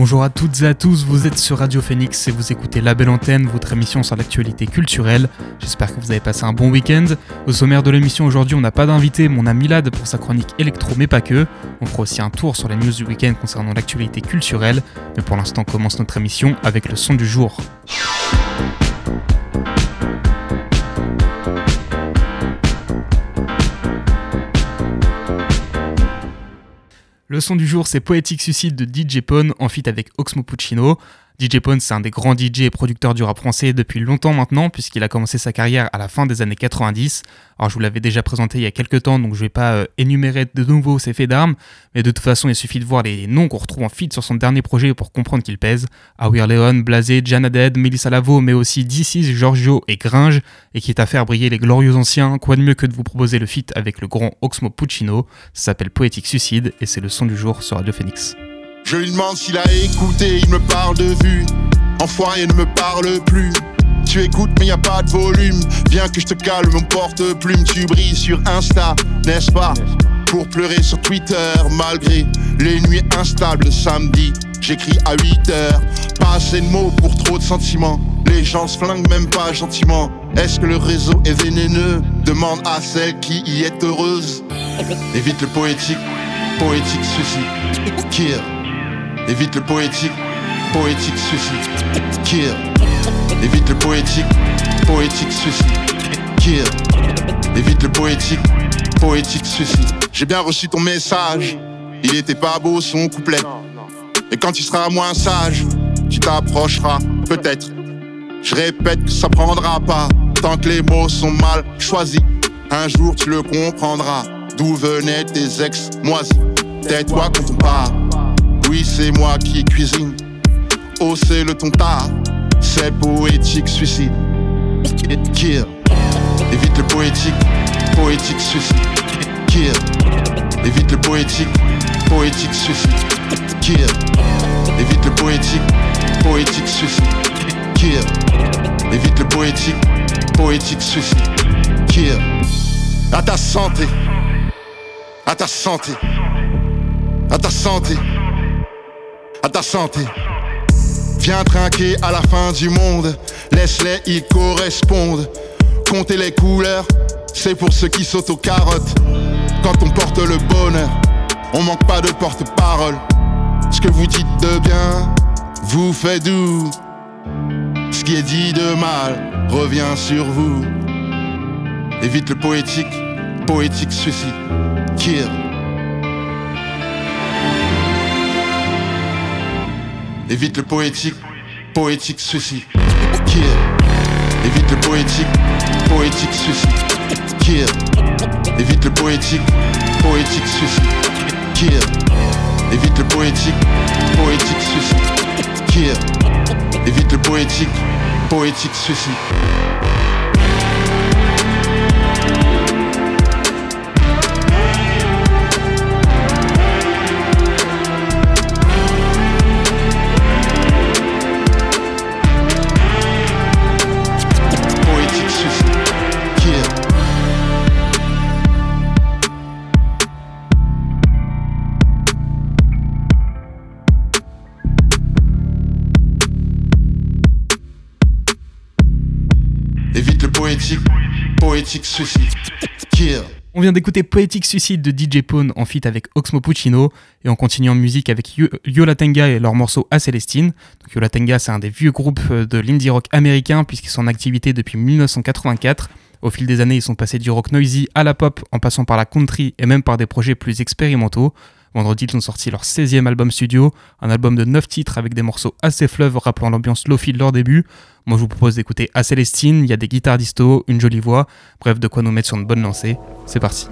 Bonjour à toutes et à tous, vous êtes sur Radio Phoenix et vous écoutez La Belle Antenne, votre émission sur l'actualité culturelle. J'espère que vous avez passé un bon week-end. Au sommaire de l'émission aujourd'hui, on n'a pas d'invité, mais on a Milad pour sa chronique électro, mais pas que. On fera aussi un tour sur les news du week-end concernant l'actualité culturelle. Mais pour l'instant, commence notre émission avec le son du jour. Le son du jour, c'est Poetic Suicide de DJ Pone en feat avec Oxmo Puccino. DJ Pone, c'est un des grands DJ et producteurs du rap français depuis longtemps maintenant, puisqu'il a commencé sa carrière à la fin des années 90. Alors, je vous l'avais déjà présenté il y a quelques temps, donc je vais pas euh, énumérer de nouveau ses faits d'armes, mais de toute façon, il suffit de voir les noms qu'on retrouve en feat sur son dernier projet pour comprendre qu'il pèse. Awir Leon, Blasé, Jana Dead, Melissa Lavo, mais aussi DC's, Giorgio et Gringe, et qui est à faire briller les glorieux anciens. Quoi de mieux que de vous proposer le feat avec le grand Oxmo Puccino? Ça s'appelle Poetic Suicide, et c'est le son du jour sur Radio Phoenix. Je lui demande s'il a écouté, il me parle de vue. Enfoiré ne me parle plus. Tu écoutes mais y a pas de volume. Viens que je te calme mon porte-plume. Tu brilles sur Insta, n'est-ce pas? Pour pleurer sur Twitter malgré les nuits instables le samedi. J'écris à 8 heures, pas assez de mots pour trop de sentiments. Les gens se flinguent même pas gentiment. Est-ce que le réseau est vénéneux? Demande à celle qui y est heureuse. Évite le poétique, poétique suicide. Évite le poétique, poétique suicide. Kill. Évite le poétique, poétique suicide. Kill. Évite le poétique, poétique suicide. J'ai bien reçu ton message. Il était pas beau son couplet. Et quand tu seras moins sage, tu t'approcheras, peut-être. Je répète que ça prendra pas tant que les mots sont mal choisis. Un jour tu le comprendras. D'où venaient tes ex moisis. Tais-toi quand on part. Oui, c'est moi qui cuisine. Oh, c'est le ton tard. C'est poétique suicide. Kill. Évite le poétique, poétique suicide. Kill. Évite le poétique, poétique suicide. Kill. Évite le poétique, poétique suicide. Kill. Évite le poétique, poétique suicide. Kill. À ta santé. À ta santé. À ta santé ta santé. Viens trinquer à la fin du monde, laisse-les, ils correspondent. Comptez les couleurs, c'est pour ceux qui sautent aux carottes. Quand on porte le bonheur, on manque pas de porte-parole. Ce que vous dites de bien, vous fait doux. Ce qui est dit de mal revient sur vous. Évite le poétique, poétique suicide. Kill. Évite le poétique, poétique suicide. Kill. Évite le poétique, poétique suicide. Kill. Évite le poétique, poétique suicide. Kill. Évite le poétique, poétique suicide. Kill. Évite le poétique, poétique suicide. On vient d'écouter Poetic Suicide de DJ Pone en feat avec Oxmo Puccino et on continue en musique avec Yo- Yola Tenga et leur morceau A Célestine. Donc Yola Tenga, c'est un des vieux groupes euh, de l'indie rock américain puisqu'ils sont en activité depuis 1984. Au fil des années, ils sont passés du rock noisy à la pop en passant par la country et même par des projets plus expérimentaux. Vendredi, ils ont sorti leur 16e album studio, un album de 9 titres avec des morceaux assez fleuves rappelant l'ambiance lofi de leur début. Moi, je vous propose d'écouter À Célestine, il y a des guitares disto, une jolie voix, bref, de quoi nous mettre sur une bonne lancée. C'est parti.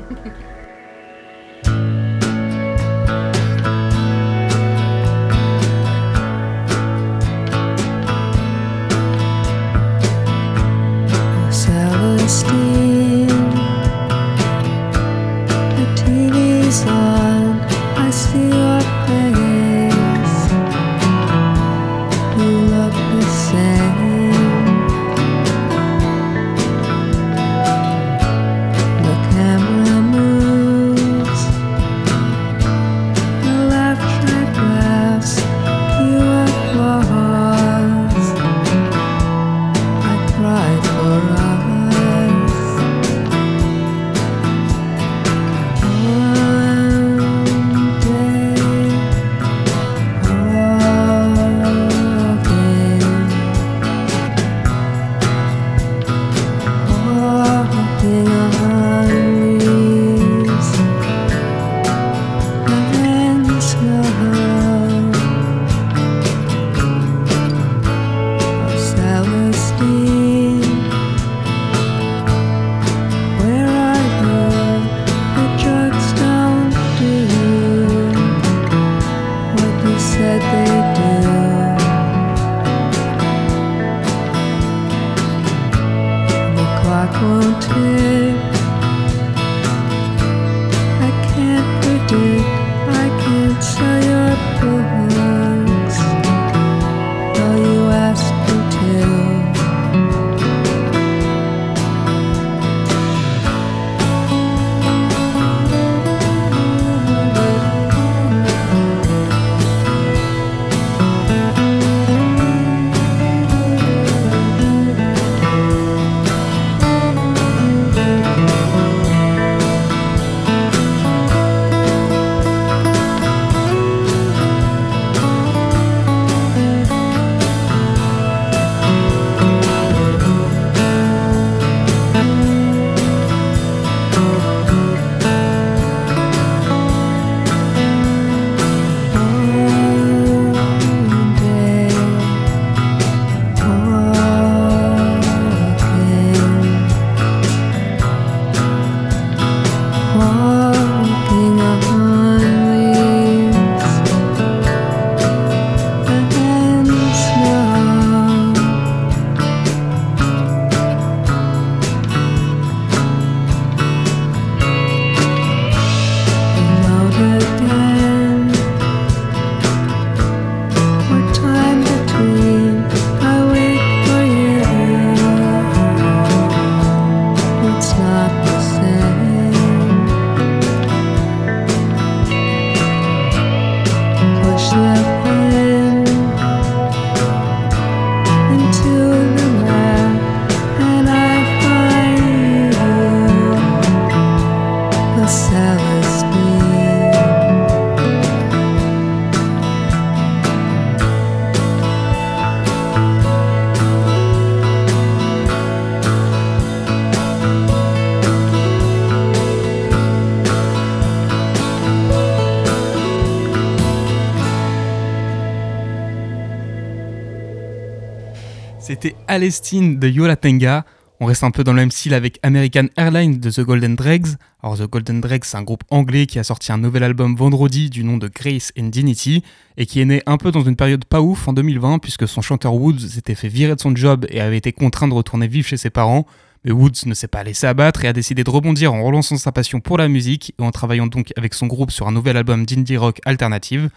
Alestine de Yola Tenga. On reste un peu dans le même style avec American Airlines de The Golden Dregs. Alors The Golden Dregs, c'est un groupe anglais qui a sorti un nouvel album vendredi du nom de Grace and Dignity et qui est né un peu dans une période pas ouf en 2020 puisque son chanteur Woods s'était fait virer de son job et avait été contraint de retourner vivre chez ses parents. Mais Woods ne s'est pas laissé abattre et a décidé de rebondir en relançant sa passion pour la musique et en travaillant donc avec son groupe sur un nouvel album d'indie rock alternative.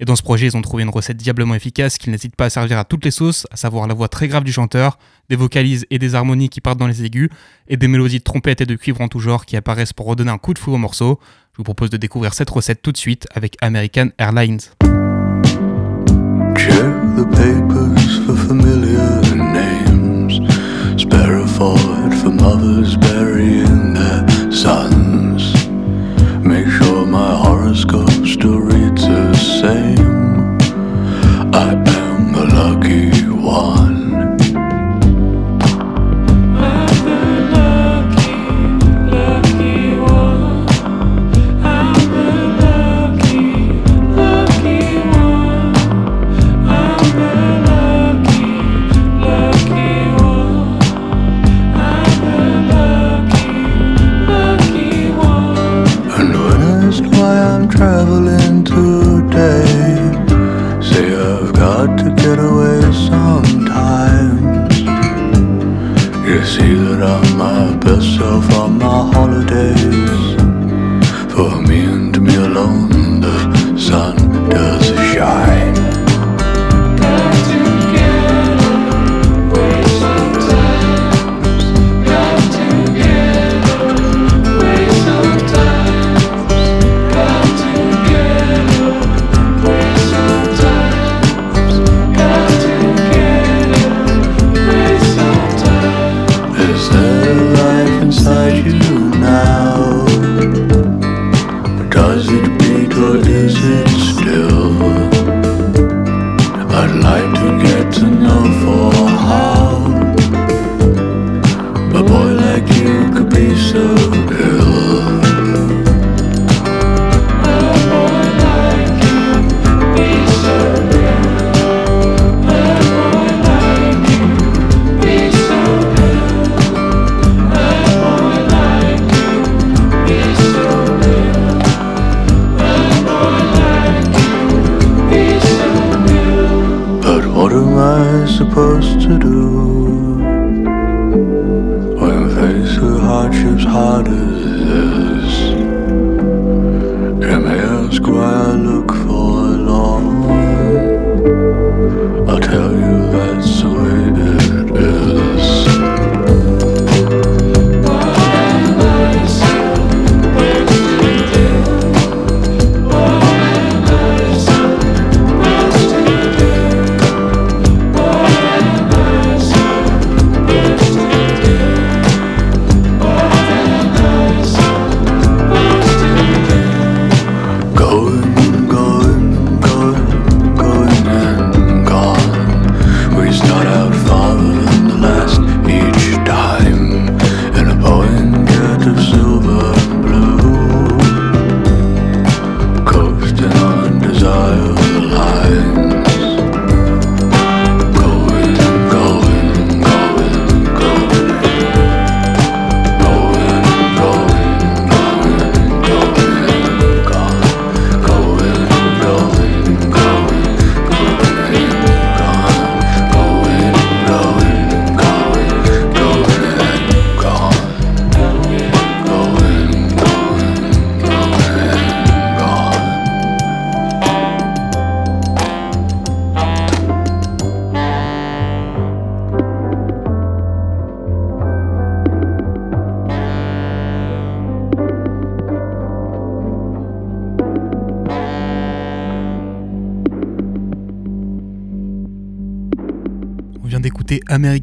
Et dans ce projet, ils ont trouvé une recette diablement efficace qu'ils n'hésitent pas à servir à toutes les sauces, à savoir la voix très grave du chanteur, des vocalises et des harmonies qui partent dans les aigus, et des mélodies de trompette et de cuivre en tout genre qui apparaissent pour redonner un coup de fou au morceau. Je vous propose de découvrir cette recette tout de suite avec American Airlines. Make sure my horoscope still reads the same. I am the lucky one.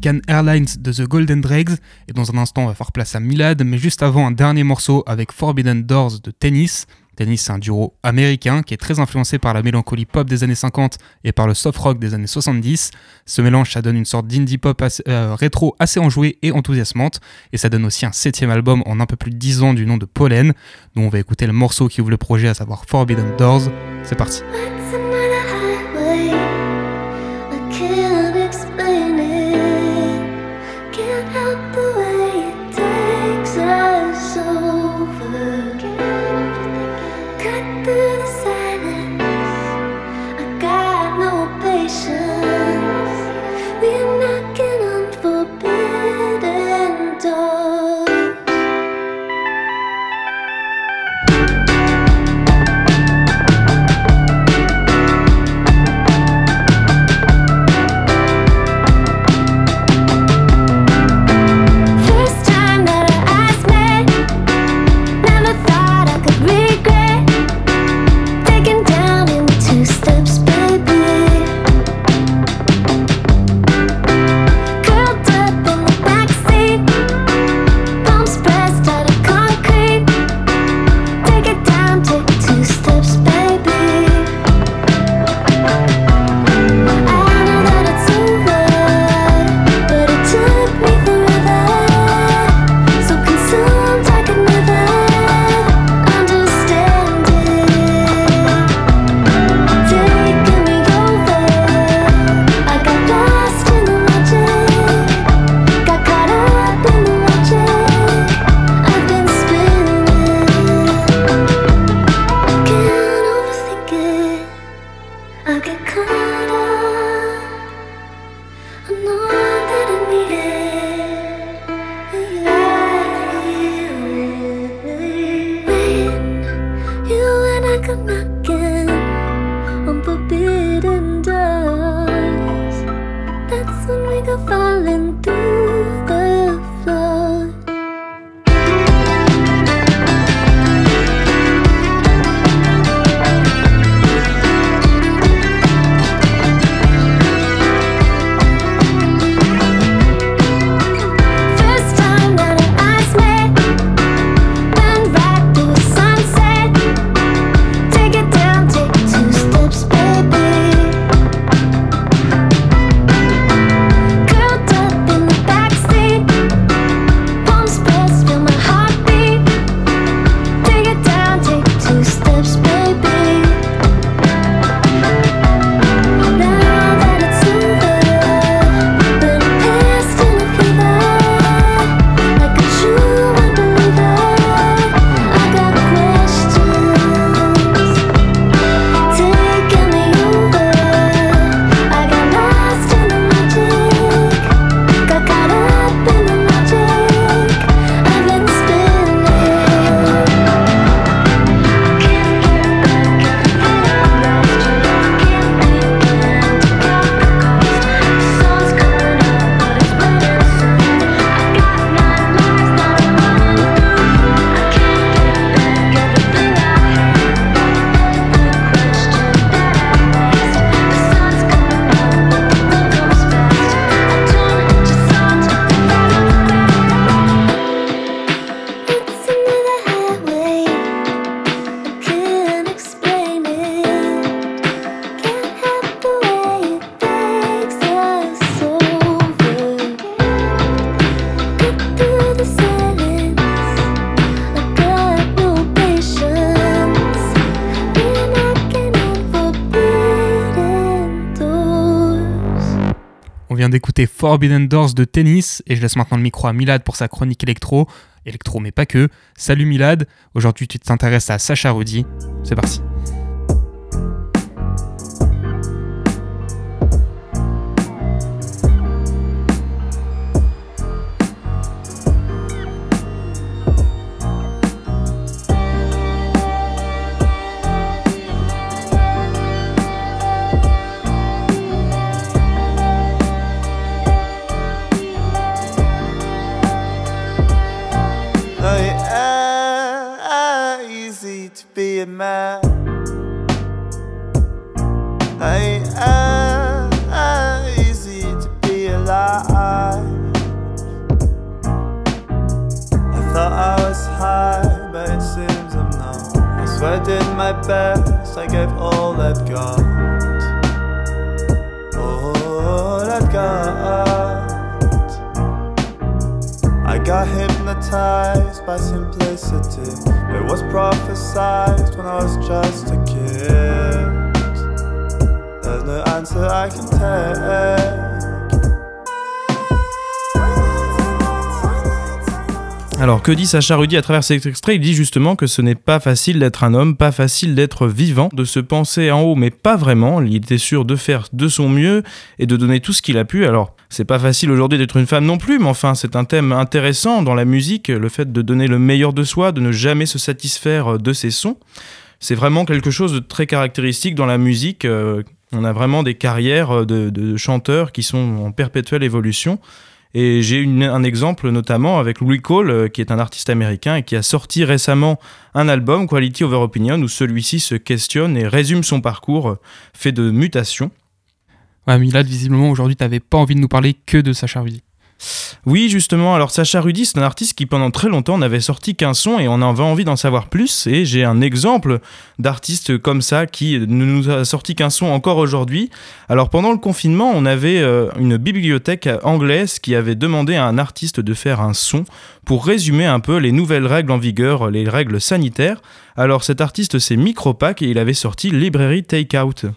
American Airlines de The Golden Dregs et dans un instant on va faire place à Milad, mais juste avant un dernier morceau avec Forbidden Doors de Tennis. Tennis c'est un duo américain qui est très influencé par la mélancolie pop des années 50 et par le soft rock des années 70. Ce mélange ça donne une sorte d'indie pop euh, rétro assez enjouée et enthousiasmante et ça donne aussi un septième album en un peu plus de 10 ans du nom de Pollen dont on va écouter le morceau qui ouvre le projet à savoir Forbidden Doors. C'est parti. Forbidden Doors de Tennis et je laisse maintenant le micro à Milad pour sa chronique électro. Électro mais pas que. Salut Milad, aujourd'hui tu t'intéresses à Sacha Rudy. C'est parti. i Ain't eh, eh, easy to be alive. I thought I was high, but it seems I'm not. I swear I did my best, I gave all that god, All I've got I got him hypnotized by simplicity. It was prophesized when I was just a kid. There's no answer I can take. Alors que dit Sacha Rudy à travers cet extrait? Il dit justement que ce n'est pas facile d'être un homme, pas facile d'être vivant, de se penser en haut mais pas vraiment. Il était sûr de faire de son mieux et de donner tout ce qu'il a pu. Alors c'est pas facile aujourd'hui d'être une femme non plus, mais enfin c'est un thème intéressant dans la musique, le fait de donner le meilleur de soi, de ne jamais se satisfaire de ses sons. C'est vraiment quelque chose de très caractéristique dans la musique. Euh, on a vraiment des carrières de chanteurs qui sont en perpétuelle évolution. Et j'ai un exemple notamment avec Louis Cole, euh, qui est un artiste américain et qui a sorti récemment un album, Quality Over Opinion, où celui-ci se questionne et résume son parcours euh, fait de mutations. Ouais, Milad, visiblement aujourd'hui, tu n'avais pas envie de nous parler que de Sacha. Oui, justement. Alors, Sacha Rudy, c'est un artiste qui, pendant très longtemps, n'avait sorti qu'un son et on avait envie d'en savoir plus. Et j'ai un exemple d'artiste comme ça qui ne nous a sorti qu'un son encore aujourd'hui. Alors, pendant le confinement, on avait euh, une bibliothèque anglaise qui avait demandé à un artiste de faire un son pour résumer un peu les nouvelles règles en vigueur, les règles sanitaires. Alors, cet artiste, c'est Micropack et il avait sorti Library Takeout.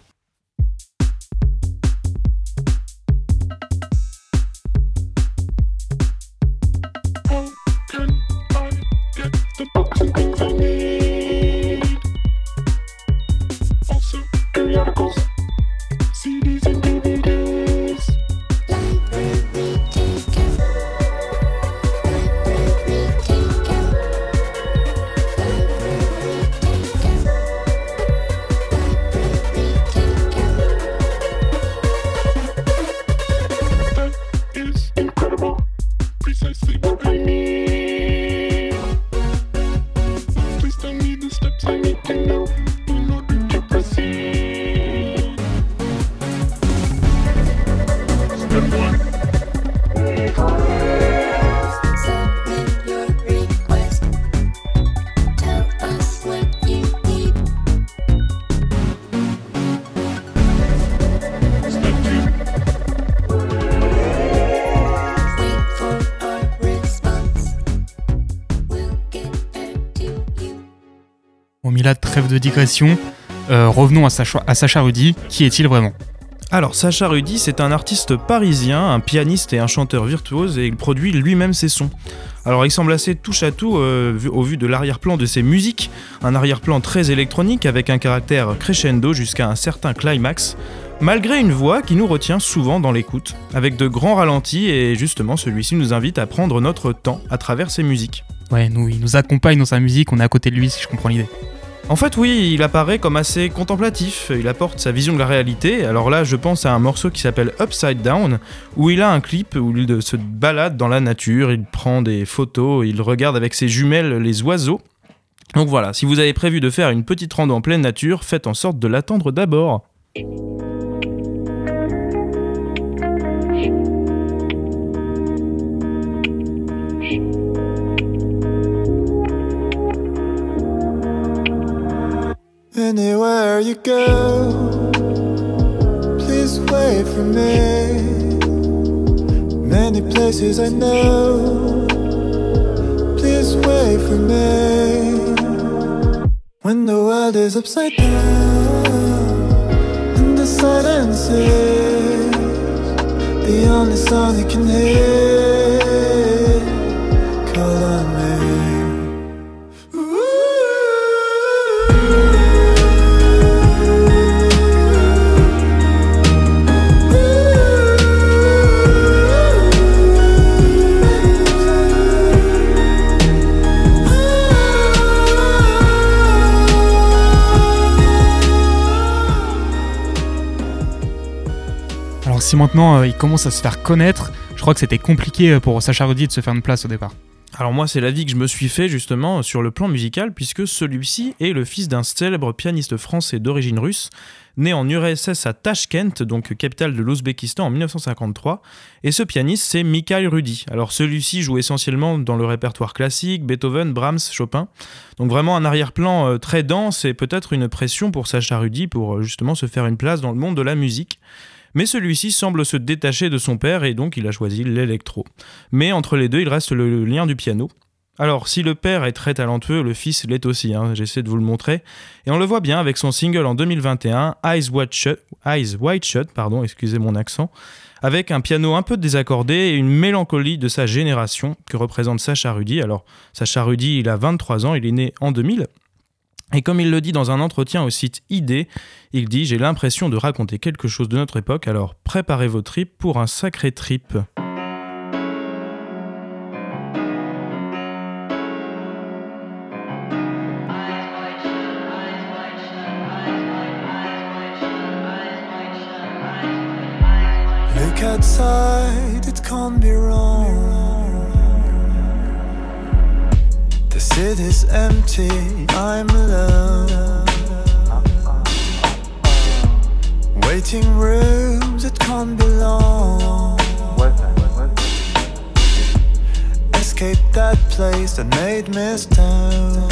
Digression. Euh, revenons à Sacha, à Sacha Rudy. Qui est-il vraiment? Alors, Sacha Rudy, c'est un artiste parisien, un pianiste et un chanteur virtuose, et il produit lui-même ses sons. Alors, il semble assez touche à tout euh, au vu de l'arrière-plan de ses musiques, un arrière-plan très électronique avec un caractère crescendo jusqu'à un certain climax, malgré une voix qui nous retient souvent dans l'écoute, avec de grands ralentis, et justement, celui-ci nous invite à prendre notre temps à travers ses musiques. Ouais, nous, il nous accompagne dans sa musique, on est à côté de lui si je comprends l'idée. En fait, oui, il apparaît comme assez contemplatif, il apporte sa vision de la réalité. Alors là, je pense à un morceau qui s'appelle Upside Down, où il a un clip où il se balade dans la nature, il prend des photos, il regarde avec ses jumelles les oiseaux. Donc voilà, si vous avez prévu de faire une petite rando en pleine nature, faites en sorte de l'attendre d'abord. Anywhere you go, please wait for me. Many places I know, please wait for me. When the world is upside down and the silence is the only sound you can hear, si maintenant euh, il commence à se faire connaître, je crois que c'était compliqué euh, pour Sacha Rudy de se faire une place au départ. Alors moi, c'est l'avis que je me suis fait justement sur le plan musical, puisque celui-ci est le fils d'un célèbre pianiste français d'origine russe, né en URSS à Tashkent, donc capitale de l'Ouzbékistan en 1953. Et ce pianiste, c'est Mikhail Rudy. Alors celui-ci joue essentiellement dans le répertoire classique, Beethoven, Brahms, Chopin. Donc vraiment un arrière-plan euh, très dense et peut-être une pression pour Sacha Rudy pour justement se faire une place dans le monde de la musique. Mais celui-ci semble se détacher de son père et donc il a choisi l'électro. Mais entre les deux, il reste le lien du piano. Alors, si le père est très talentueux, le fils l'est aussi, hein, j'essaie de vous le montrer. Et on le voit bien avec son single en 2021, Eyes Wide Shut, pardon, excusez mon accent, avec un piano un peu désaccordé et une mélancolie de sa génération que représente Sacha Rudy. Alors, Sacha Rudy, il a 23 ans, il est né en 2000. Et comme il le dit dans un entretien au site ID, il dit J'ai l'impression de raconter quelque chose de notre époque, alors préparez vos tripes pour un sacré trip. The city's empty, I'm alone. Waiting rooms, that can't be long. Escape that place that made me stone.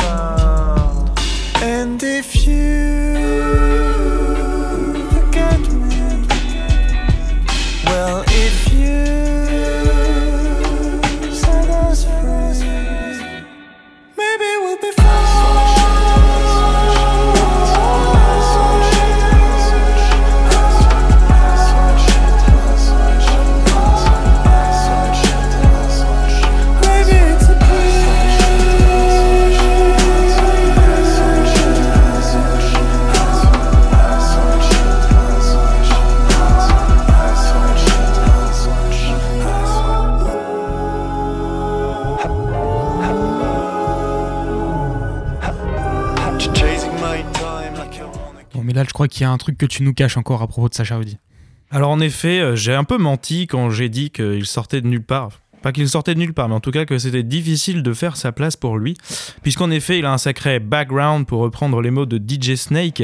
And if you je crois qu'il y a un truc que tu nous caches encore à propos de Sacha Rudy. Alors en effet, euh, j'ai un peu menti quand j'ai dit qu'il sortait de nulle part. Pas qu'il sortait de nulle part, mais en tout cas que c'était difficile de faire sa place pour lui, puisqu'en effet il a un sacré background pour reprendre les mots de DJ Snake.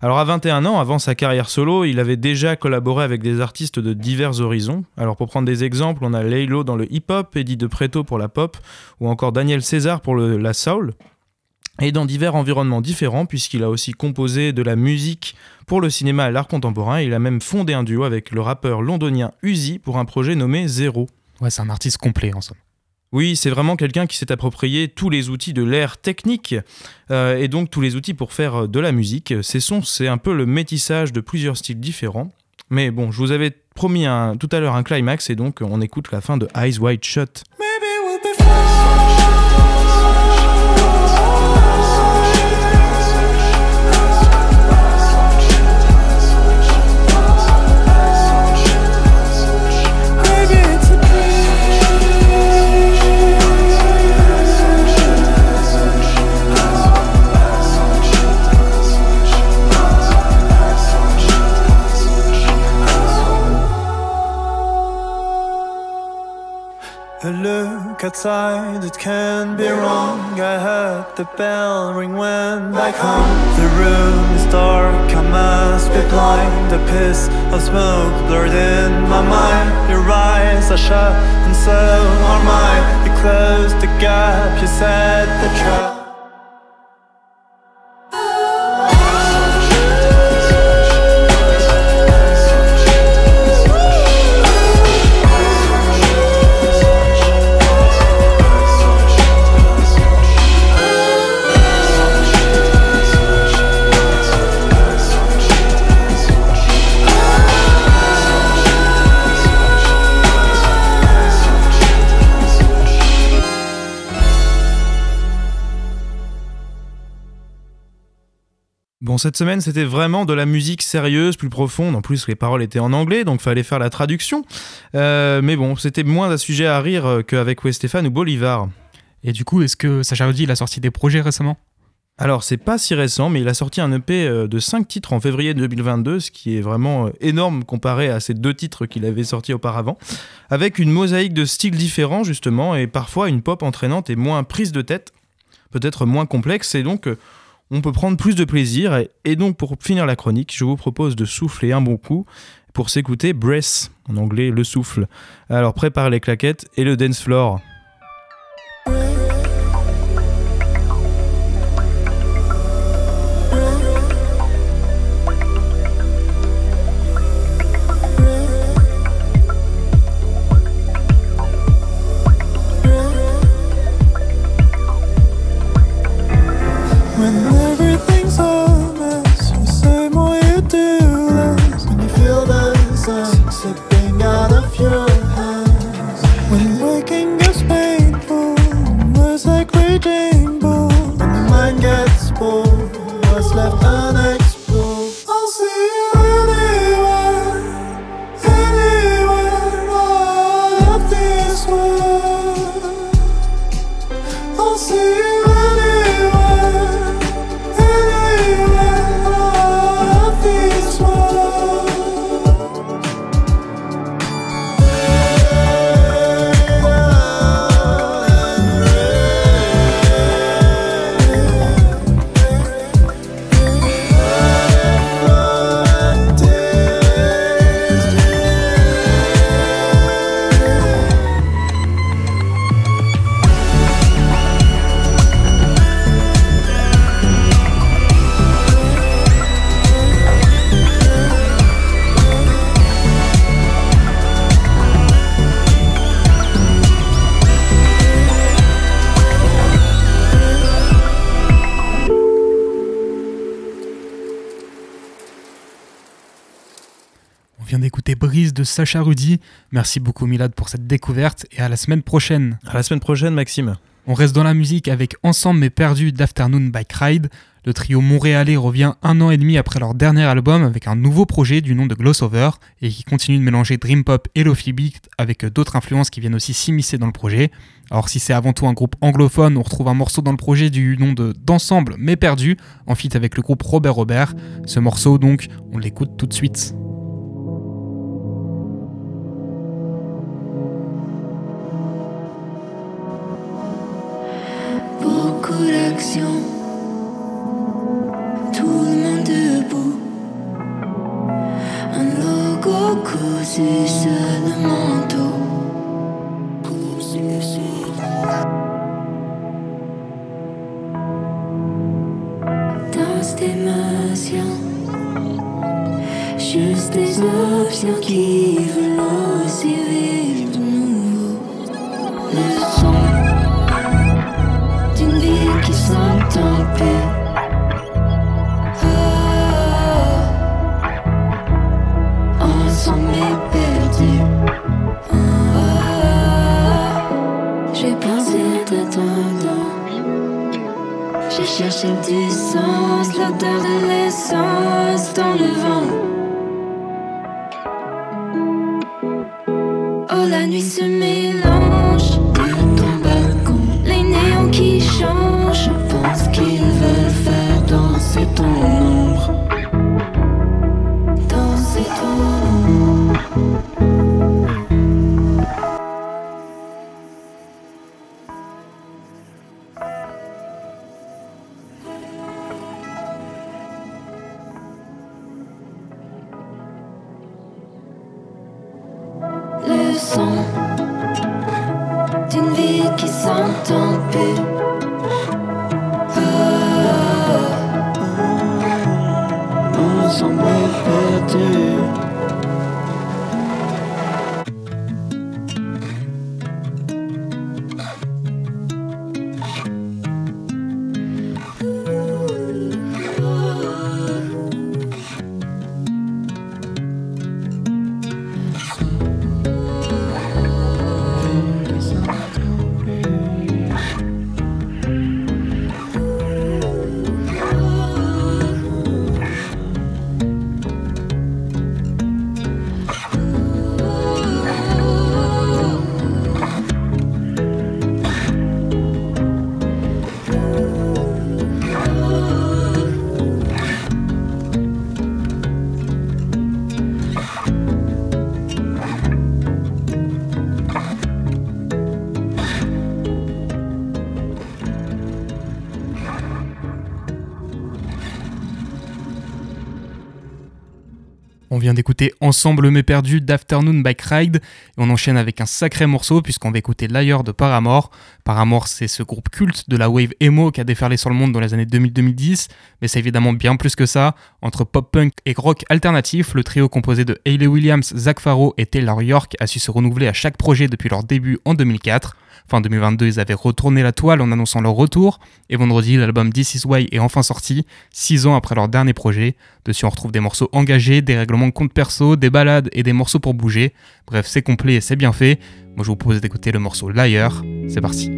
Alors à 21 ans, avant sa carrière solo, il avait déjà collaboré avec des artistes de divers horizons. Alors pour prendre des exemples, on a Laylo dans le hip-hop, Eddie De Preto pour la pop, ou encore Daniel César pour la soul et dans divers environnements différents puisqu'il a aussi composé de la musique pour le cinéma et l'art contemporain. Il a même fondé un duo avec le rappeur londonien Uzi pour un projet nommé Zero. Ouais, c'est un artiste complet en somme. Oui, c'est vraiment quelqu'un qui s'est approprié tous les outils de l'ère technique euh, et donc tous les outils pour faire de la musique. Ces sons, c'est un peu le métissage de plusieurs styles différents. Mais bon, je vous avais promis un, tout à l'heure un climax et donc on écoute la fin de Eyes Wide Shut. Maybe A look outside, it can be wrong. I heard the bell ring when back home. The room is dark, I must be blind. A piss of smoke blurred in my mind. Your eyes are shut, and so are mine. You closed the gap, you set the trap. Bon, cette semaine, c'était vraiment de la musique sérieuse, plus profonde. En plus, les paroles étaient en anglais, donc fallait faire la traduction. Euh, mais bon, c'était moins un sujet à rire euh, qu'avec Westéphane ou Bolivar. Et du coup, est-ce que Sacha Rudy il a sorti des projets récemment? Alors, c'est pas si récent, mais il a sorti un EP euh, de 5 titres en février 2022, ce qui est vraiment énorme comparé à ces deux titres qu'il avait sortis auparavant, avec une mosaïque de styles différents, justement, et parfois une pop entraînante et moins prise de tête, peut-être moins complexe, et donc on peut prendre plus de plaisir. Et, donc, pour finir la chronique, je vous propose de souffler un bon coup pour s'écouter Breath, en anglais le souffle. Alors, prépare les claquettes et le dance floor. Brise de Sacha Rudy. Merci beaucoup Milad pour cette découverte et à la semaine prochaine. À la semaine prochaine, Maxime. On reste dans la musique avec Ensemble mais perdu d'Afternoon Bike Ride. Le trio montréalais revient un an et demi après leur dernier album avec un nouveau projet du nom de Glossover et qui continue de mélanger Dream Pop et Lofi Beat avec d'autres influences qui viennent aussi s'immiscer dans le projet. Alors si c'est avant tout un groupe anglophone, on retrouve un morceau dans le projet du nom de d'Ensemble mais perdu en feat avec le groupe Robert Robert. Ce morceau donc, on l'écoute tout de suite. Juste des options qui veulent Oh! On s'en perdus! J'ai pensé à ton nom J'ai cherché le l'odeur de l'essence dans le vent Oh la nuit se mêle.! Changent. Je vient d'écouter Ensemble mais perdu d'Afternoon Bike Ride et on enchaîne avec un sacré morceau puisqu'on va écouter Liar de Paramore. Paramore c'est ce groupe culte de la wave emo qui a déferlé sur le monde dans les années 2000-2010 mais c'est évidemment bien plus que ça. Entre pop-punk et rock alternatif, le trio composé de Hayley Williams, Zach Farrow et Taylor York a su se renouveler à chaque projet depuis leur début en 2004. Fin 2022, ils avaient retourné la toile en annonçant leur retour, et vendredi, l'album This Is Why est enfin sorti, 6 ans après leur dernier projet. Dessus, on retrouve des morceaux engagés, des règlements de compte perso, des balades et des morceaux pour bouger. Bref, c'est complet et c'est bien fait. Moi, je vous propose d'écouter le morceau Liar. C'est parti.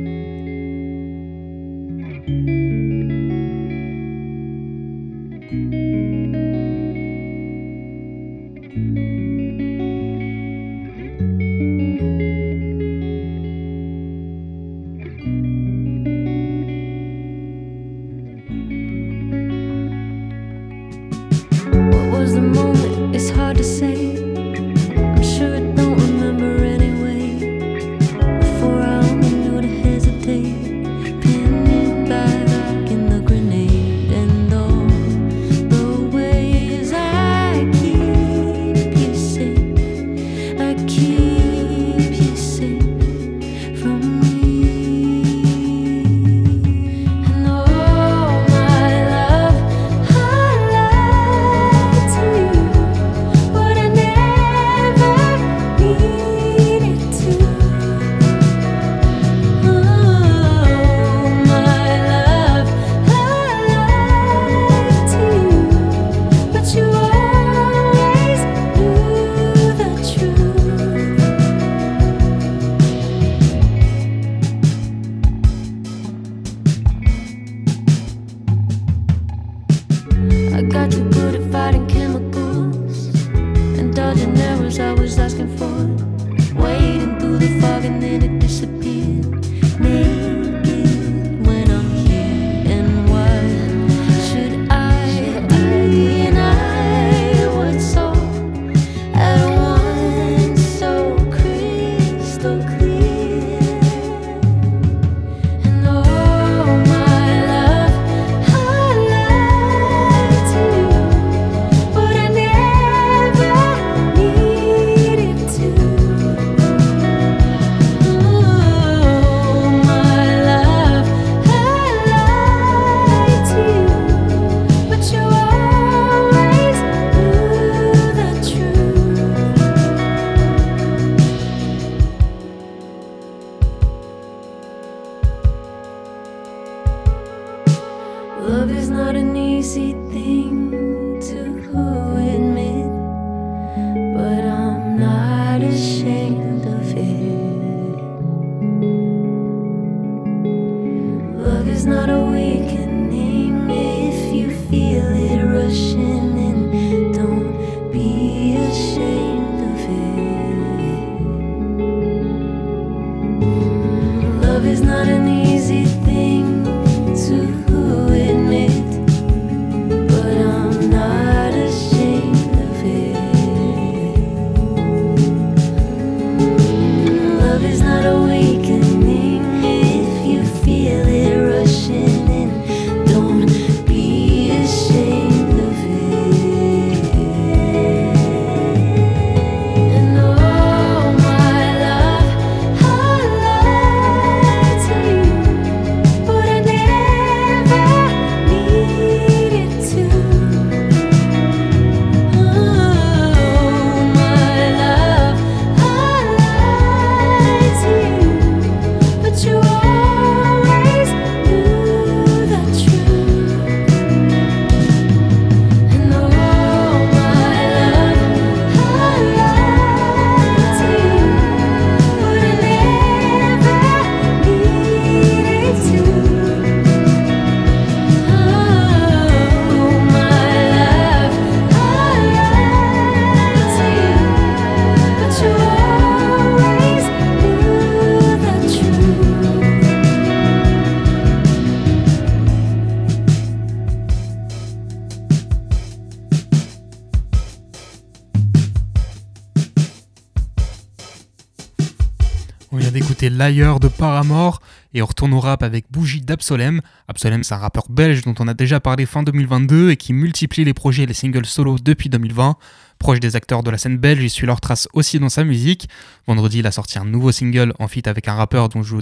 L'ailleurs de Paramore et on retourne au rap avec Bougie d'Absolem. Absolem, c'est un rappeur belge dont on a déjà parlé fin 2022 et qui multiplie les projets et les singles solo depuis 2020. Proche des acteurs de la scène belge, il suit leur trace aussi dans sa musique. Vendredi, il a sorti un nouveau single en feat avec un rappeur dont je,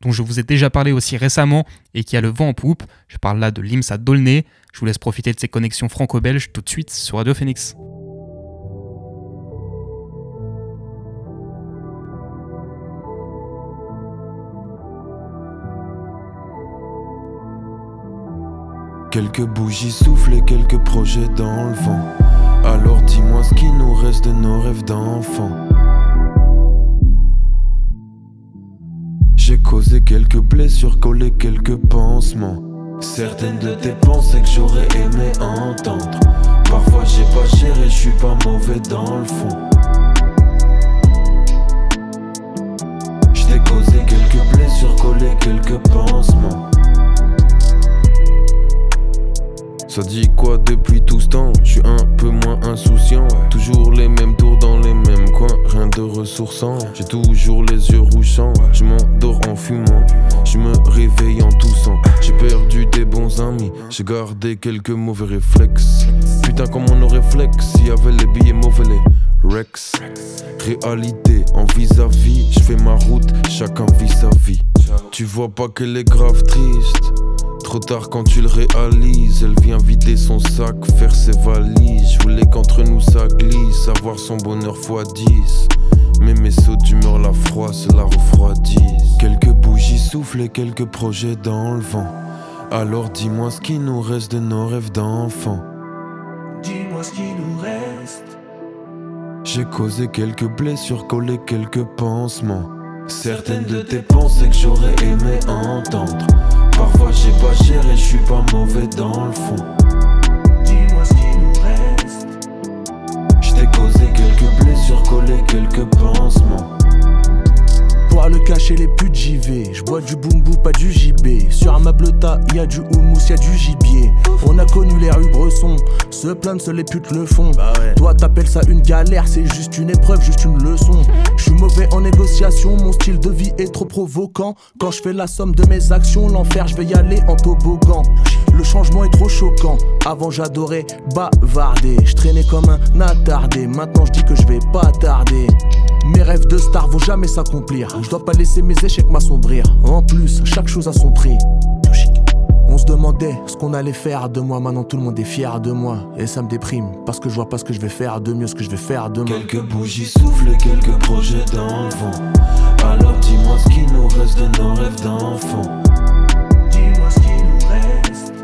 dont je vous ai déjà parlé aussi récemment et qui a le vent en poupe. Je parle là de Limsa Dolné. Je vous laisse profiter de ses connexions franco-belges tout de suite sur Radio Phoenix. Quelques bougies soufflent quelques projets dans le vent. Alors dis-moi ce qui nous reste de nos rêves d'enfants. J'ai causé quelques blessures, collé quelques pansements. Certaines de tes pensées que j'aurais aimé entendre. Parfois j'ai pas cher et je suis pas mauvais dans le fond. J't'ai causé quelques blessures, collé quelques pansements. Ça dit quoi depuis tout ce temps? Je suis un peu moins insouciant. Toujours les mêmes tours dans les mêmes coins, rien de ressourçant. J'ai toujours les yeux rougeants, je m'endors en fumant. Je me réveille en toussant. J'ai perdu des bons amis, j'ai gardé quelques mauvais réflexes. Putain, comme on aurait flex, s'il y avait les billets mauvais, les Rex. Réalité en vis-à-vis, je fais ma route, chacun vit sa vie. Tu vois pas qu'elle est grave triste. Trop tard quand tu le réalises, elle vient vider son sac, faire ses valises. Je voulais qu'entre nous ça glisse, avoir son bonheur fois 10. Mais mes sauts d'humeur, la froisse, la refroidissent. Quelques bougies soufflent et quelques projets dans le vent. Alors dis-moi ce qui nous reste de nos rêves d'enfants. Dis-moi ce qui nous reste. J'ai causé quelques blessures, collé quelques pansements. Certaines de tes pensées que j'aurais aimé entendre. Parfois j'ai pas cher et je suis pas mauvais dans le fond. Dis-moi ce qui nous reste. J't'ai causé quelques blessures, collé quelques pansements le cacher, les putes j'y vais. Je bois du boum pas du JB. Sur un mableta, y a du houmous, y a du gibier. On a connu les rues Bresson, se plaindre, seuls les putes le font. Bah Toi t'appelles ça une galère, c'est juste une épreuve, juste une leçon. Je suis mauvais en négociation, mon style de vie est trop provoquant. Quand je fais la somme de mes actions, l'enfer, je vais y aller en toboggan. Le changement est trop choquant. Avant j'adorais bavarder, je traînais comme un attardé. Maintenant je dis que je vais pas tarder. Mes rêves de star vont jamais s'accomplir. Je dois pas laisser mes échecs m'assombrir. En plus, chaque chose a son prix. On se demandait ce qu'on allait faire de moi, maintenant tout le monde est fier de moi. Et ça me déprime, parce que je vois pas ce que je vais faire de mieux, ce que je vais faire demain. Quelques bougies soufflent, quelques projets dans le vent. Alors dis-moi ce qui nous reste de nos rêves d'enfants. Dis-moi ce qui nous reste.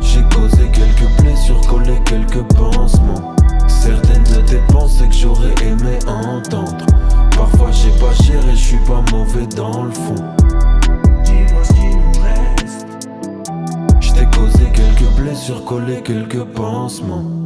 J'ai causé quelques blessures, collé quelques pansements. Certaines de tes pensées que j'aurais aimé entendre. Parfois j'ai pas cher et je suis pas mauvais dans le fond. Dis-moi ce qui nous reste. J't'ai causé quelques blessures, collé quelques pansements.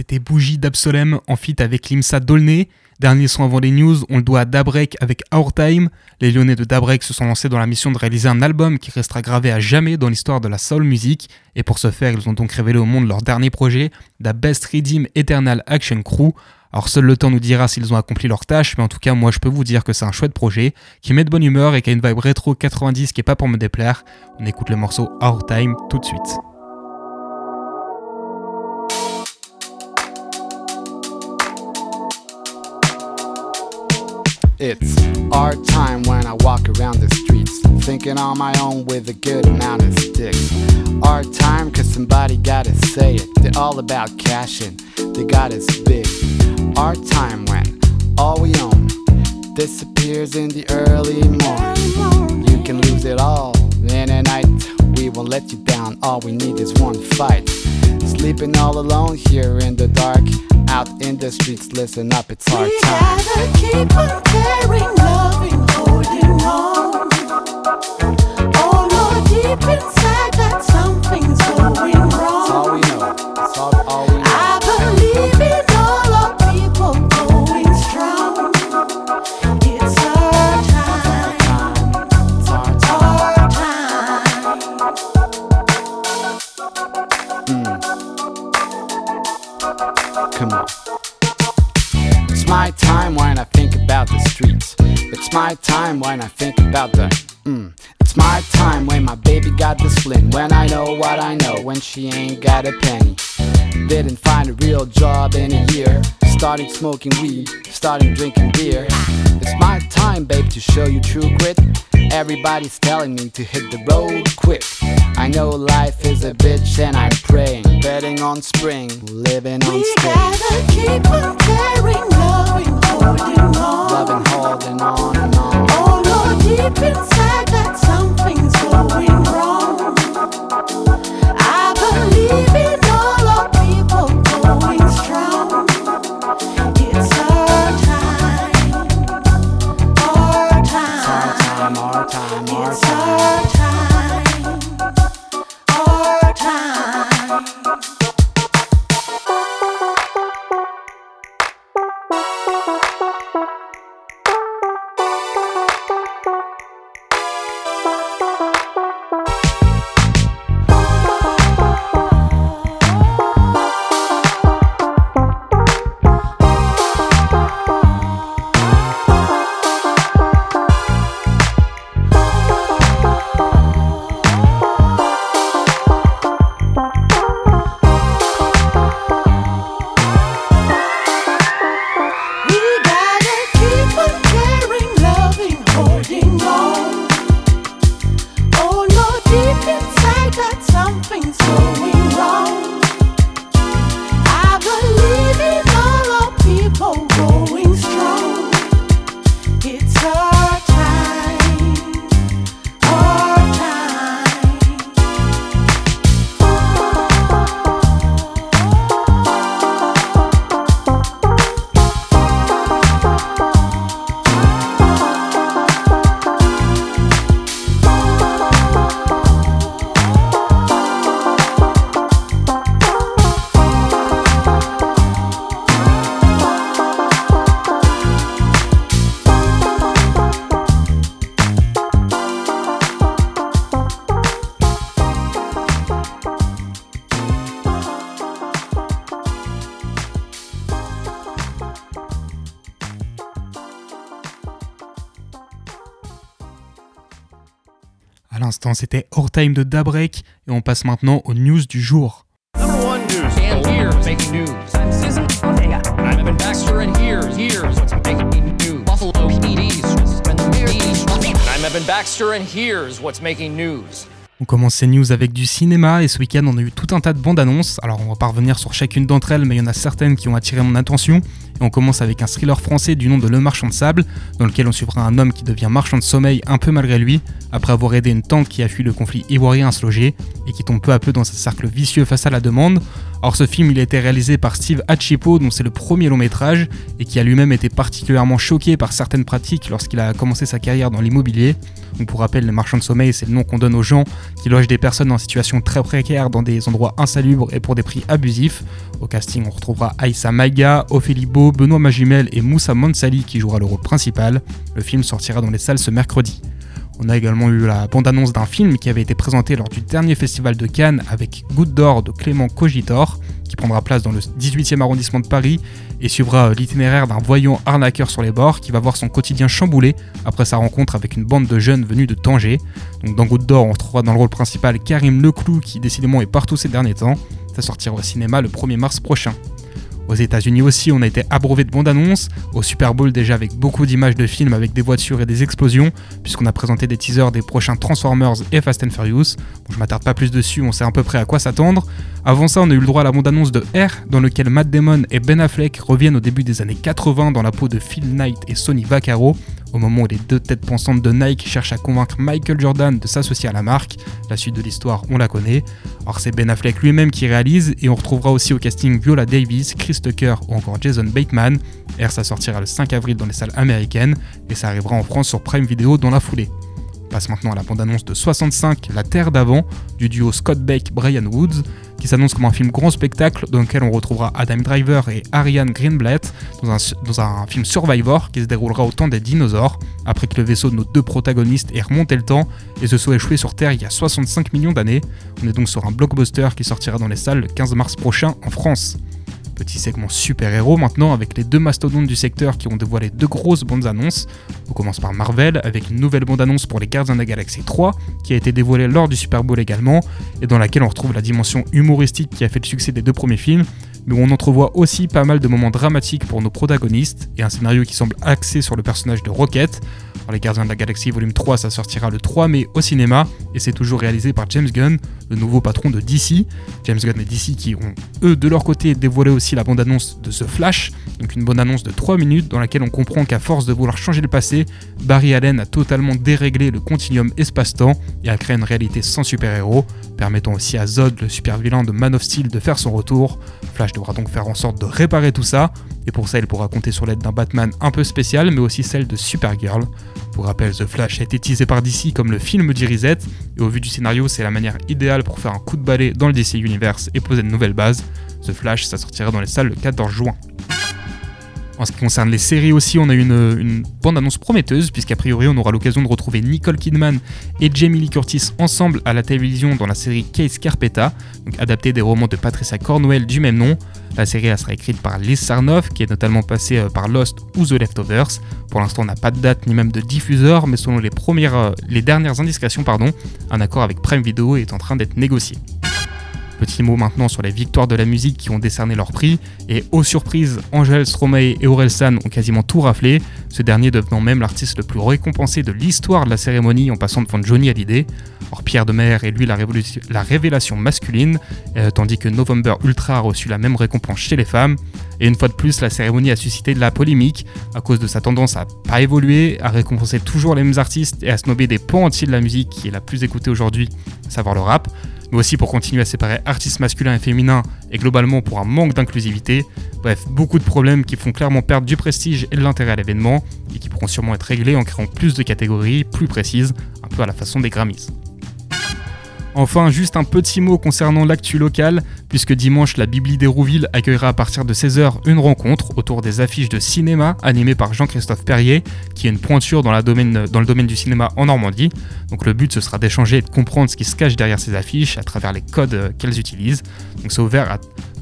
C'était Bougie d'Absolem en feat avec Limsa Dolné. Dernier son avant les news, on le doit à Dabrek avec Our Time. Les Lyonnais de Dabrek se sont lancés dans la mission de réaliser un album qui restera gravé à jamais dans l'histoire de la soul music. Et pour ce faire, ils ont donc révélé au monde leur dernier projet, The Best Redeem Eternal Action Crew. Alors seul le temps nous dira s'ils ont accompli leur tâche, mais en tout cas moi je peux vous dire que c'est un chouette projet, qui met de bonne humeur et qui a une vibe rétro 90 qui est pas pour me déplaire. On écoute le morceau Our Time tout de suite. It's our time when I walk around the streets, thinking on my own with a good amount of sticks. Our time, cause somebody gotta say it. They're all about cashing, they got us big. Our time when all we own disappears in the early morning. You can lose it all in a night. We won't let you down, all we need is one fight. Sleeping all alone here in the dark. Out in the streets, listen up, it's our We time. gotta keep on caring, loving, holding on. Oh Lord, deep inside that something's It's my time when I think about the. Mm. It's my time when my baby got the splint. When I know what I know, when she ain't got a penny. Didn't find a real job in a year. Starting smoking weed, starting drinking beer. It's my time, babe, to show you true grit. Everybody's telling me to hit the road quick. I know life is a bitch and I'm praying. Betting on spring, living on We spring. gotta keep on caring, loving hard and on and on. Oh Lord, deep inside that something. C'était Our Time de Dabrek et on passe maintenant aux news du jour. On commence ces news avec du cinéma et ce week-end on a eu tout un tas de bandes annonces. Alors on va pas revenir sur chacune d'entre elles, mais il y en a certaines qui ont attiré mon attention. On commence avec un thriller français du nom de Le Marchand de Sable, dans lequel on suivra un homme qui devient marchand de sommeil un peu malgré lui, après avoir aidé une tante qui a fui le conflit ivoirien à se loger, et qui tombe peu à peu dans un cercle vicieux face à la demande. Or ce film il a été réalisé par Steve Hachipo, dont c'est le premier long métrage, et qui a lui-même été particulièrement choqué par certaines pratiques lorsqu'il a commencé sa carrière dans l'immobilier. Donc pour rappel, les marchands de sommeil, c'est le nom qu'on donne aux gens qui logent des personnes en situation très précaire dans des endroits insalubres et pour des prix abusifs. Au casting, on retrouvera Aïssa Maïga, Ophélie Beau, Benoît Magimel et Moussa Mansali qui jouera le rôle principal. Le film sortira dans les salles ce mercredi. On a également eu la bande-annonce d'un film qui avait été présenté lors du dernier festival de Cannes avec Goutte d'or de Clément Cogitor, qui prendra place dans le 18e arrondissement de Paris et suivra euh, l'itinéraire d'un voyant arnaqueur sur les bords qui va voir son quotidien chamboulé après sa rencontre avec une bande de jeunes venus de Tanger. Dans Goutte d'or, on retrouvera dans le rôle principal Karim Leclou qui décidément est partout ces derniers temps. Ça sortira au cinéma le 1er mars prochain. Aux États-Unis aussi, on a été abreuvé de bandes annonces. Au Super Bowl, déjà avec beaucoup d'images de films avec des voitures et des explosions, puisqu'on a présenté des teasers des prochains Transformers et Fast and Furious. Bon, je m'attarde pas plus dessus, on sait à peu près à quoi s'attendre. Avant ça, on a eu le droit à la bande-annonce de R, dans lequel Matt Damon et Ben Affleck reviennent au début des années 80 dans la peau de Phil Knight et Sonny Vaccaro, au moment où les deux têtes pensantes de Nike cherchent à convaincre Michael Jordan de s'associer à la marque. La suite de l'histoire, on la connaît. Alors c'est Ben Affleck lui-même qui réalise et on retrouvera aussi au casting Viola Davis, Chris Tucker ou encore Jason Bateman. R ça sortira le 5 avril dans les salles américaines et ça arrivera en France sur Prime Video dans la foulée. Passe maintenant à la bande-annonce de 65, La Terre d'avant, du duo Scott Beck-Brian Woods, qui s'annonce comme un film grand spectacle dans lequel on retrouvera Adam Driver et Ariane Greenblatt dans un, dans un film Survivor qui se déroulera au temps des dinosaures, après que le vaisseau de nos deux protagonistes ait remonté le temps et se soit échoué sur Terre il y a 65 millions d'années. On est donc sur un blockbuster qui sortira dans les salles le 15 mars prochain en France. Petit segment super-héros maintenant avec les deux mastodontes du secteur qui ont dévoilé deux grosses bandes annonces. On commence par Marvel avec une nouvelle bande annonce pour les Gardiens de la Galaxie 3 qui a été dévoilée lors du Super Bowl également et dans laquelle on retrouve la dimension humoristique qui a fait le succès des deux premiers films mais on entrevoit aussi pas mal de moments dramatiques pour nos protagonistes et un scénario qui semble axé sur le personnage de Rocket. Les Gardiens de la Galaxie volume 3, ça sortira le 3 mai au cinéma et c'est toujours réalisé par James Gunn, le nouveau patron de DC. James Gunn et DC qui ont eux de leur côté dévoilé aussi la bande-annonce de The Flash, donc une bande-annonce de 3 minutes dans laquelle on comprend qu'à force de vouloir changer le passé, Barry Allen a totalement déréglé le continuum espace-temps et a créé une réalité sans super-héros, permettant aussi à Zod, le super-vilain de Man of Steel, de faire son retour. Flash devra donc faire en sorte de réparer tout ça, et pour ça il pourra compter sur l'aide d'un Batman un peu spécial, mais aussi celle de Supergirl. Pour rappel, The Flash a été teasé par DC comme le film du Reset, et au vu du scénario, c'est la manière idéale pour faire un coup de balai dans le DC Universe et poser de nouvelles bases. The Flash, ça sortira dans les salles le 14 juin. En ce qui concerne les séries aussi, on a une, une bande-annonce prometteuse, puisqu'a priori on aura l'occasion de retrouver Nicole Kidman et Jamie Lee Curtis ensemble à la télévision dans la série Case Carpeta, donc adaptée des romans de Patricia Cornwell du même nom. La série sera écrite par Liz Sarnoff, qui est notamment passée euh, par Lost ou The Leftovers. Pour l'instant, on n'a pas de date ni même de diffuseur, mais selon les, euh, dernières indiscrétions, pardon, un accord avec Prime Video est en train d'être négocié. Petit mot maintenant sur les victoires de la musique qui ont décerné leur prix. Et aux surprises, Angèle, Stromae et Orelsan ont quasiment tout raflé, ce dernier devenant même l'artiste le plus récompensé de l'histoire de la cérémonie en passant devant Johnny Hallyday. Or Pierre de Mer est lui la, la révélation masculine, euh, tandis que November Ultra a reçu la même récompense chez les femmes. Et une fois de plus, la cérémonie a suscité de la polémique à cause de sa tendance à pas évoluer, à récompenser toujours les mêmes artistes et à snobber des pans entiers de la musique qui est la plus écoutée aujourd'hui, à savoir le rap mais aussi pour continuer à séparer artistes masculins et féminins et globalement pour un manque d'inclusivité. Bref, beaucoup de problèmes qui font clairement perdre du prestige et de l'intérêt à l'événement et qui pourront sûrement être réglés en créant plus de catégories plus précises, un peu à la façon des Grammys. Enfin, juste un petit mot concernant l'actu local, puisque dimanche, la Bibli d'Hérouville accueillera à partir de 16h une rencontre autour des affiches de cinéma animées par Jean-Christophe Perrier, qui est une pointure dans, le domaine du cinéma en Normandie. Donc le but, ce sera d'échanger et de comprendre ce qui se cache derrière ces affiches à travers les codes euh, qu'elles utilisent. Donc c'est ouvert à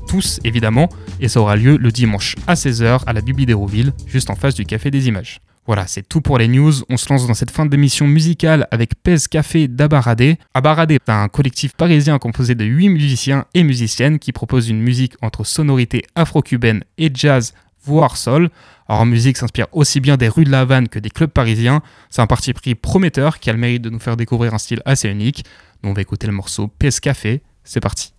tous, évidemment, et ça aura lieu le dimanche à 16h à la Bibli d'Hérouville, juste en face du Café des Images. Voilà, c'est tout pour les news. On se lance dans cette fin d'émission musicale avec Pez Café d'Abaradé. Abaradé est un collectif parisien composé de 8 musiciens et musiciennes qui proposent une musique entre sonorité afro-cubaine et jazz, voire sol. Alors, en musique s'inspire aussi bien des rues de la Havane que des clubs parisiens. C'est un parti pris prometteur qui a le mérite de nous faire découvrir un style assez unique. Donc, on va écouter le morceau Pez Café. C'est parti.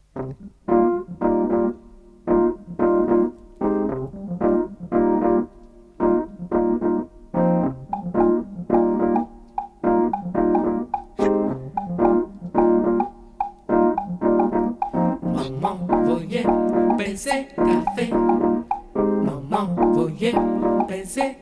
for pensé café. No more for pensé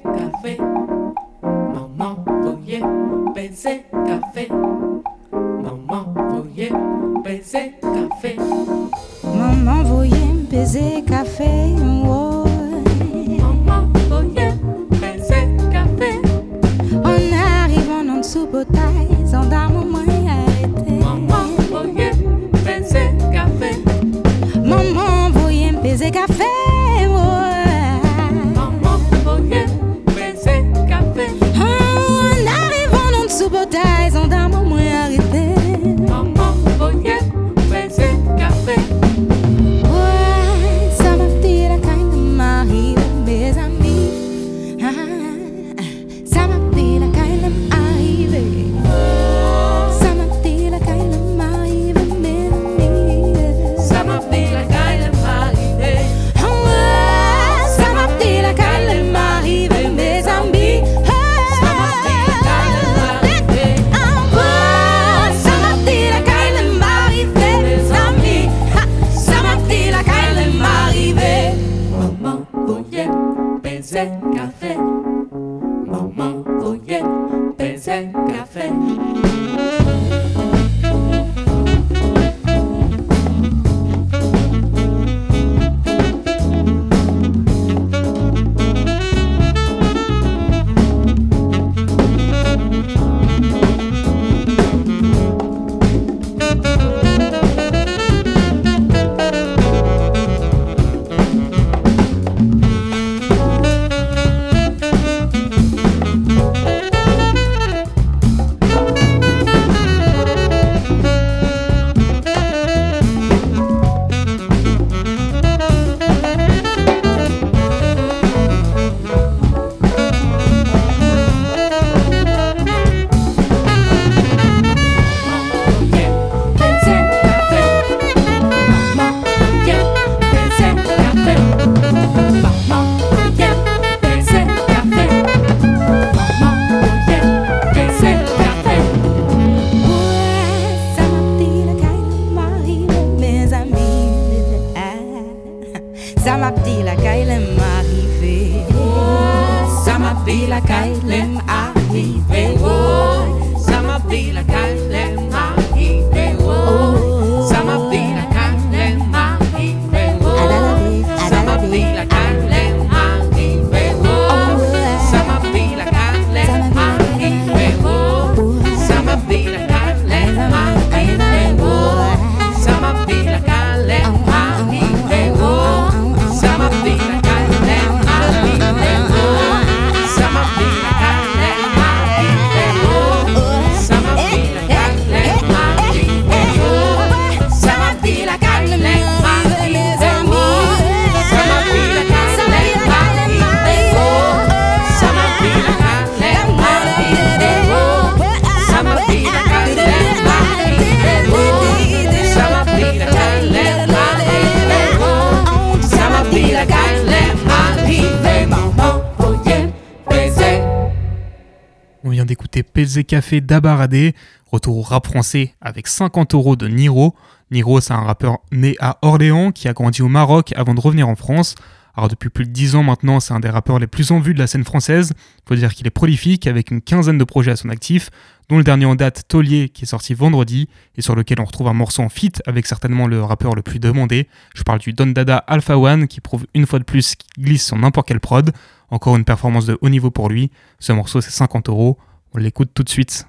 Café d'Abaradé, retour au rap français avec 50 euros de Niro. Niro, c'est un rappeur né à Orléans qui a grandi au Maroc avant de revenir en France. Alors depuis plus de 10 ans maintenant, c'est un des rappeurs les plus en vue de la scène française. Faut dire qu'il est prolifique avec une quinzaine de projets à son actif, dont le dernier en date Taulier qui est sorti vendredi et sur lequel on retrouve un morceau en feat avec certainement le rappeur le plus demandé. Je parle du Don Dada Alpha One qui prouve une fois de plus qu'il glisse sur n'importe quelle prod. Encore une performance de haut niveau pour lui. Ce morceau c'est 50 euros. On l'écoute tout de suite.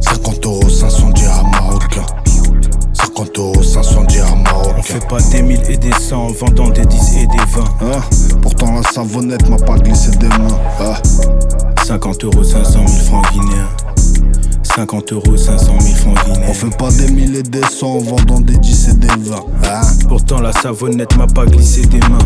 50 euros, 500 dirhams marocains. 50 euros, 500 dirhams marocains. On fait pas des mille et des cents en vendant des 10 et des 20. Hein? Pourtant la savonnette m'a pas glissé des mains. Hein? 50 euros, 500 000 francs guinéens. 50 euros, 500 000 francs guinéens. On fait pas des mille et des cents en vendant des 10 et des 20. Hein Pourtant la savonnette m'a pas glissé des mains.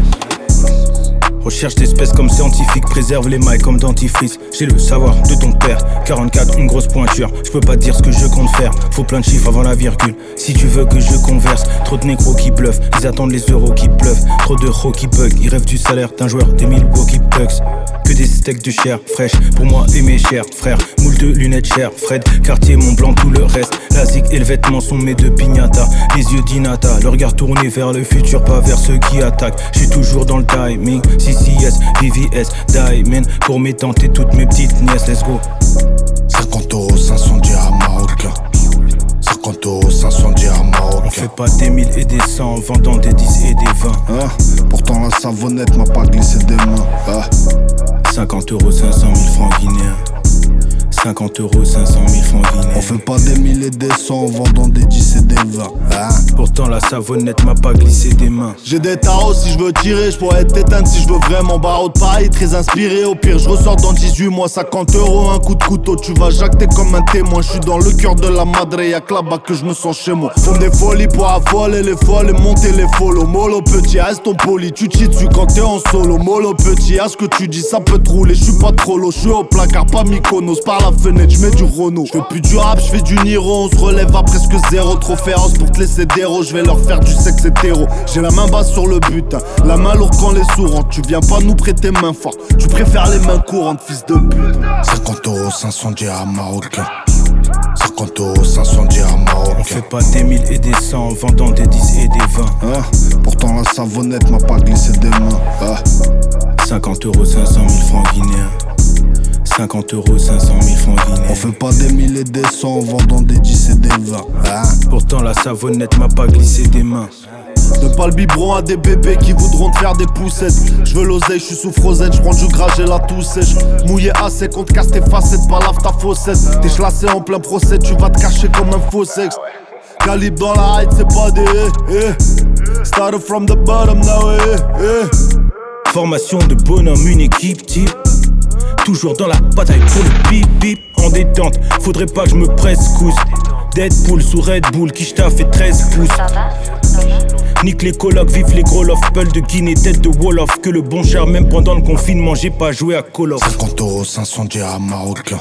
Recherche d'espèces comme scientifique, préserve les mailles comme dentifrice. J'ai le savoir de ton père. 44, une grosse pointure. Je peux pas dire ce que je compte faire. Faut plein de chiffres avant la virgule. Si tu veux que je converse, trop de négros qui bluffent. Ils attendent les euros qui pleuvent. Trop de ro qui bug. Ils rêvent du salaire d'un joueur des Milwaukee Bucks. Que des steaks de chair fraîche pour moi et mes chers frères. Moule de lunettes chères, Fred, quartier, mon blanc, tout le reste. La zig et le vêtement sont mes deux pignata. Les yeux d'Inata, le regard tourné vers le futur, pas vers ceux qui attaquent. J'suis toujours dans le timing. VVS, Diamond. Pour mes tantes et toutes mes petites nièces, let's go. 50 euros, 500 dirhams marocains. 50 euros, 500 dirhams marocains. On fait pas des mille et des cents en vendant des 10 et des 20. Hein? Pourtant la savonnette m'a pas glissé des mains. Hein? 50 euros, 500 000 francs guinéens. 50 euros, 500 000 francs guinéens. On fait pas des mille et des cents en vendant des 10 et des 20. Hein Pourtant la savonnette m'a pas glissé des mains. J'ai des tarots si je veux tirer, je pourrais être éteinte si je veux vraiment barreau de pareil, très inspiré. Au pire, je ressors dans 18 mois, 50 euros, un coup de couteau. Tu vas jacter comme un témoin. Je suis dans le cœur de la madre, y'a que là-bas que je me sens chez moi. Font des folies pour affoler les folles et monter les follow. Mollo petit, reste ton poli, tu te dessus quand t'es en solo. Mollo petit, à ce que tu dis, ça peut te rouler. Je suis pas trop lourd, je suis au placard, pas Mykonos. Par la fenêtre, je mets du Renault. Je plus du rap, je fais du Niro. On se relève à presque zéro, trop féroce pour te laisser déro. Je vais leur faire du sexe hétéro. J'ai la main basse sur le butin, la main lourde quand les sourds rentrent. Tu viens pas nous prêter main forte, tu préfères les mains courantes, fils de pute. 50 euros, 500 dirhams marocains. 50 euros, 500 dirhams marocains. On fait pas des mille et des cents en vendant des 10 et des 20. Hein? Pourtant la savonnette m'a pas glissé des mains. Hein 50 euros, 500 000 francs guinéens. 50 euros, 500 000 francs. On fait pas des mille et des cents en vendant des 10 et des 20. Hein Pourtant la savonnette m'a pas glissé des mains. Donne pas le biberon à des bébés qui voudront te faire des poussettes. Je veux l'oseille, je suis sous frozen, je prends du gras, j'ai la toux sèche. Mouillé assez, qu'on te casse tes facettes, pas lave ta faussette. T'es chlassé en plein procès, tu vas te cacher comme un faux sexe. Calibre dans la height, c'est pas des eh, eh. Started from the bottom now, eh, eh. Formation de bonhomme, une équipe type. Toujours dans la bataille pour le bip bip en détente. Faudrait pas que je me presse cousse. Deadpool sous Red Bull, qui fait 13 pouces. Nique les colocs, vive les gros love, Peul de Guinée, tête de Wolof. Que le bon cher, même pendant le confinement, j'ai pas joué à Call of. 50 euros, 500 dirhams marocains.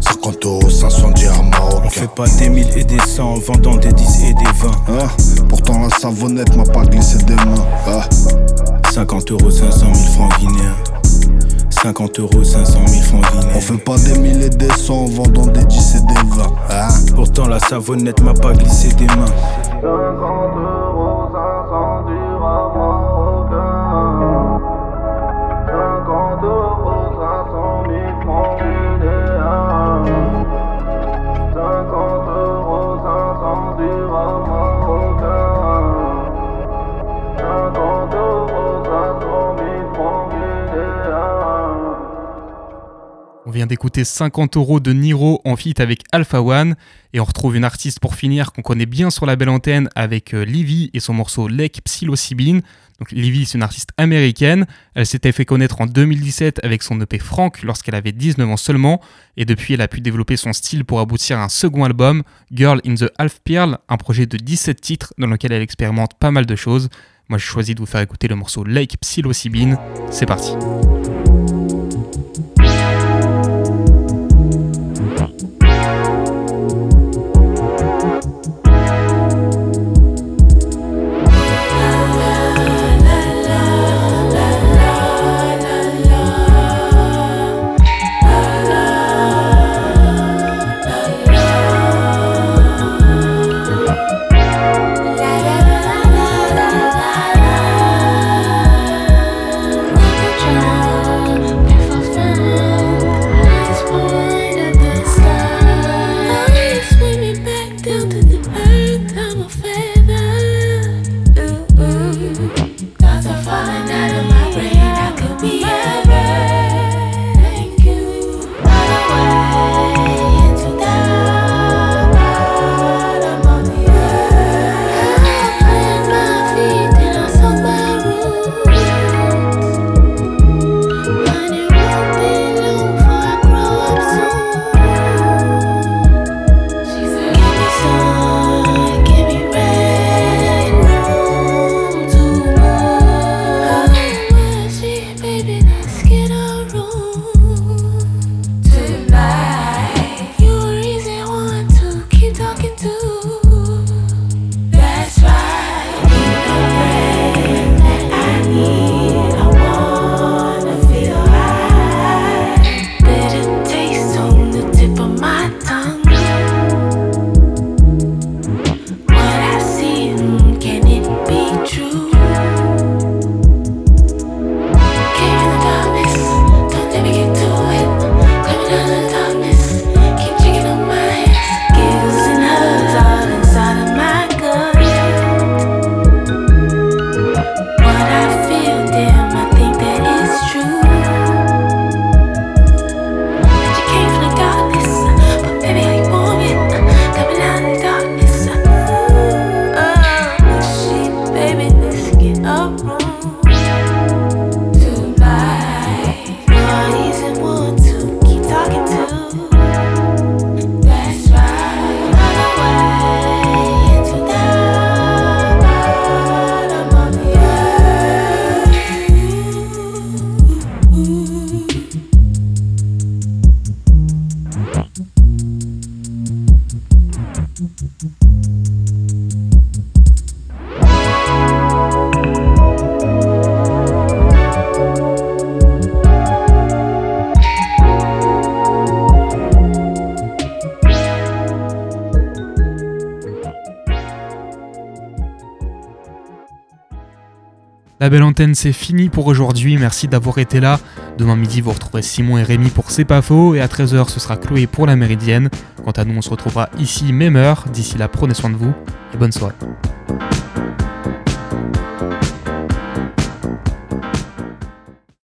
50 euros, 500 dirhams marocains. On fait pas des mille et des cents en vendant des 10 et des 20. Hein? Pourtant la savonnette m'a pas glissé des mains. Hein? 50 euros, 500 000 francs guinéens. 50 euros, 500 000 francs guinéens. On fait pas des mille et des cents en vendant des 10 et des 20. Hein Pourtant la savonnette m'a pas glissé des mains. D'écouter 50 euros de Niro en feat avec Alpha One et on retrouve une artiste pour finir qu'on connaît bien sur la belle antenne avec euh, Livy et son morceau Lake Psilocybine. Donc Livy c'est une artiste américaine, elle s'était fait connaître en 2017 avec son EP Frank lorsqu'elle avait 19 ans seulement et depuis elle a pu développer son style pour aboutir à un second album, Girl in the Half Pearl, un projet de 17 titres dans lequel elle expérimente pas mal de choses. Moi j'ai choisi de vous faire écouter le morceau Lake Psilocybine, c'est parti. La belle antenne, c'est fini pour aujourd'hui. Merci d'avoir été là. Demain midi, vous retrouverez Simon et Rémi pour C'est pas faux. Et à 13h, ce sera Chloé pour la Méridienne. Quant à nous, on se retrouvera ici, même heure. D'ici là, prenez soin de vous et bonne soirée.